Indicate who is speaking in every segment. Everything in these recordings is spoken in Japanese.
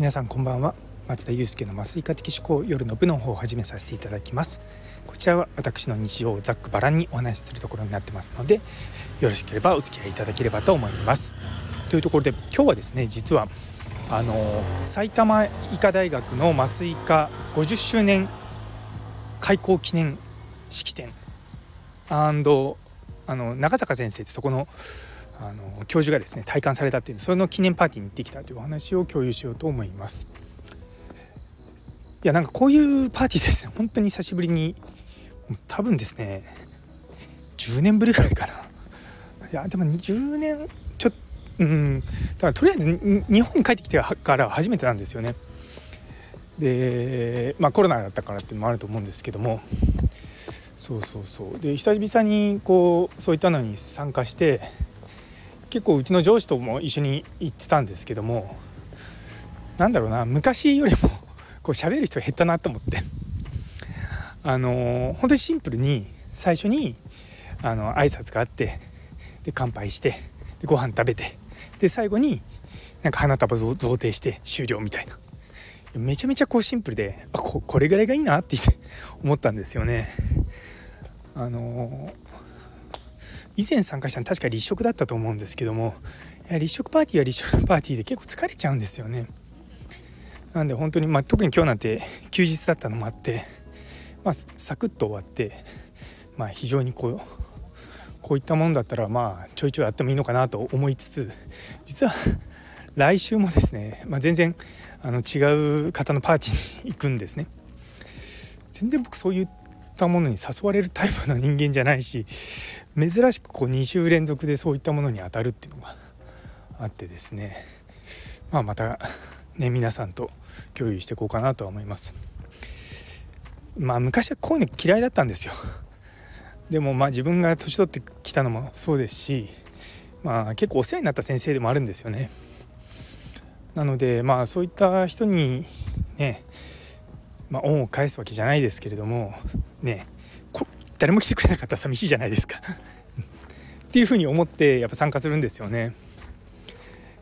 Speaker 1: 皆さんこんばんは。松田祐介の麻酔科的思考夜の部の方を始めさせていただきます。こちらは私の日常をざっくばらんにお話しするところになってますのでよろしければお付き合いいただければと思います。というところで今日はですね実はあの埼玉医科大学の麻酔科50周年開校記念式典あの長坂先生ってそこのあの教授がですね体感されたっていうそれの記念パーティーに行ってきたというお話を共有しようと思います。いやなんかこういうパーティーですね本当に久しぶりに多分ですね10年ぶりぐらいかな。いやでも10年ちょっとうんだからとりあえず日本に帰ってきてから初めてなんですよね。でまあコロナだったからっていうのもあると思うんですけども。そうそうそう。で久々にこうそういったのに参加して結構うちの上司とも一緒に行ってたんですけどもなんだろうな昔よりもこう喋る人減ったなと思ってあの本当にシンプルに最初にあの挨拶があってで乾杯してでご飯食べてで最後になんか花束贈呈して終了みたいなめちゃめちゃこうシンプルであここれぐらいがいいなって思ったんですよね。あの以前参加したの確か立食だったと思うんですけども立食パーティーは立食パーティーで結構疲れちゃうんですよね。なんで本当に、まあ、特に今日なんて休日だったのもあって、まあ、サクッと終わって、まあ、非常にこうこういったものだったらまあちょいちょいやってもいいのかなと思いつつ実は来週もですね、まあ、全然あの違う方のパーティーに行くんですね。全然僕そういったものに誘われるタイプの人間じゃないし珍しくこう2週連続でそういったものに当たるっていうのがあってですね。まあまたね皆さんと共有していこうかなとは思います。まあ昔はこういうの嫌いだったんですよ。でもまあ自分が年取ってきたのもそうですしまあ結構お世話になった先生でもあるんですよね。なのでまあそういった人にねまあ恩を返すわけじゃないですけれどもね誰も来てくれなかったら寂しいじゃないですか。っていうふうに思ってやっぱ参加するんですよね。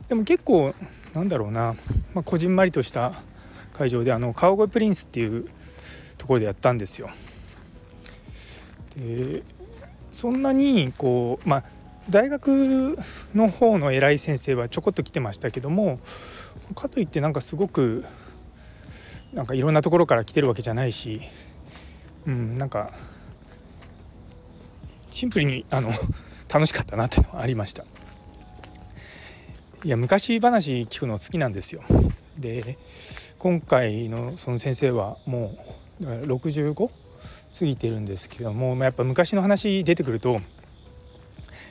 Speaker 1: でも結構なんだろうな、まあ、こじんまりとした会場であの川越プリンスっていうところでやったんですよ。でそんなにこうまあ大学の方の偉い先生はちょこっと来てましたけどもかといってなんかすごくなんかいろんなところから来てるわけじゃないし、うん、なんかシンプルにあの 楽しかったなっていうのはありましたいや昔話聞くの好きなんですよで今回のその先生はもう 65? 過ぎてるんですけどもやっぱ昔の話出てくると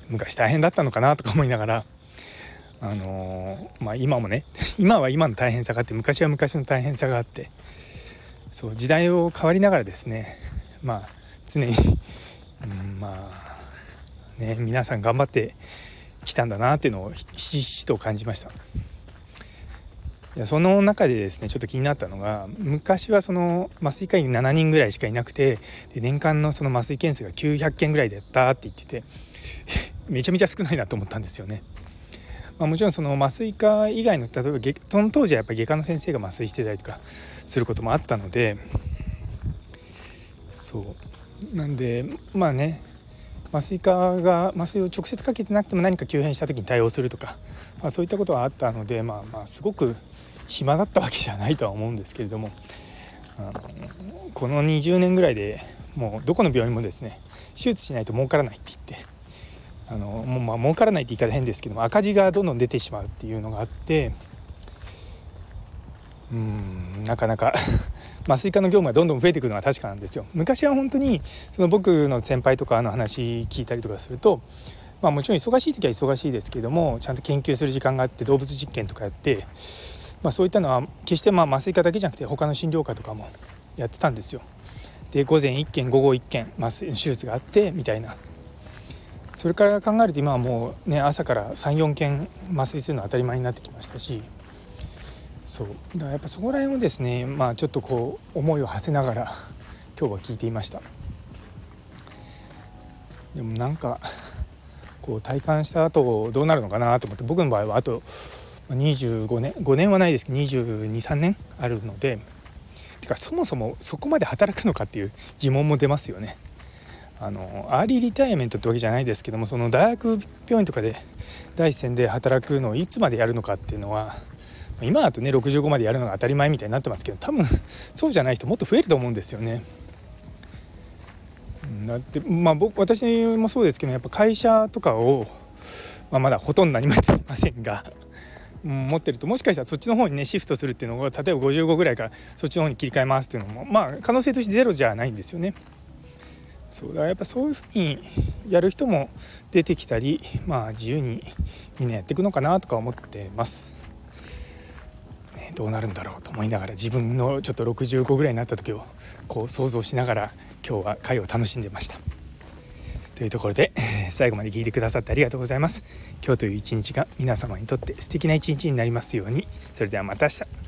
Speaker 1: 昔大変だったのかなとか思いながらあのー、まあ今もね今は今の大変さがあって昔は昔の大変さがあってそう時代を変わりながらですねまあ常にまあね皆さん頑張ってきたんだなっていうのをひしひしと感じましたいやその中でですねちょっと気になったのが昔はその麻酔科医7人ぐらいしかいなくてで年間のその麻酔件数が900件ぐらいだったって言ってて めちゃめちゃ少ないなと思ったんですよね。まあ、もちろんその麻酔科以外の例えばその当時はやっぱり外科の先生が麻酔してたりとかすることもあったのでそう。なんでまあね麻酔科が麻酔を直接かけてなくても何か急変した時に対応するとか、まあ、そういったことはあったので、まあ、まあすごく暇だったわけじゃないとは思うんですけれどもあのこの20年ぐらいでもうどこの病院もですね手術しないと儲からないって言ってあのもうまあ儲からないって言い方変ですけども赤字がどんどん出てしまうっていうのがあってうんなかなか麻酔科の業務がどんどん増えていくのは確かなんですよ。昔は本当にその僕の先輩とかの話聞いたりとかすると、まあ、もちろん忙しい時は忙しいですけどもちゃんと研究する時間があって動物実験とかやって、まあ、そういったのは決してまあ麻酔科だけじゃなくて他の診療科とかもやってたんですよ。で午前1件午後1件麻酔手術があってみたいなそれから考えると今はもうね朝から34件麻酔するのは当たり前になってきましたしそうだからやっぱそこら辺をですねまあちょっとこう思いを馳せながら今日は聞いていましたでもなんかこう体感した後どうなるのかなと思って僕の場合はあと25年5年はないですけど223年あるのでてかそもそもそこまで働くのかっていう疑問も出ますよね。あの early retirement ってわけじゃないですけどもその大学病院とかで第一線で働くのをいつまでやるのかっていうのは今だとね65までやるのが当たり前みたいになってますけど多分そうじゃない人もっと増えると思うんですよね。だってまあ僕私もそうですけどやっぱ会社とかを、まあ、まだほとんど何もやってませんが。持ってるともしかしたらそっちの方にねシフトするっていうのを例えば55ぐらいからそっちの方に切り替えますっていうのもまあ可能性としてゼロじゃないんですよね。そうだやっぱそういうふうにやる人も出てきたりまあ自由にみんなやっていくのかなとか思ってます。ね、どうなるんだろうと思いながら自分のちょっと65ぐらいになった時をこう想像しながら今日は会を楽しんでました。というところで 最後まで聞いてくださってありがとうございます。今日という一日が皆様にとって素敵な一日になりますように。それではまた明日。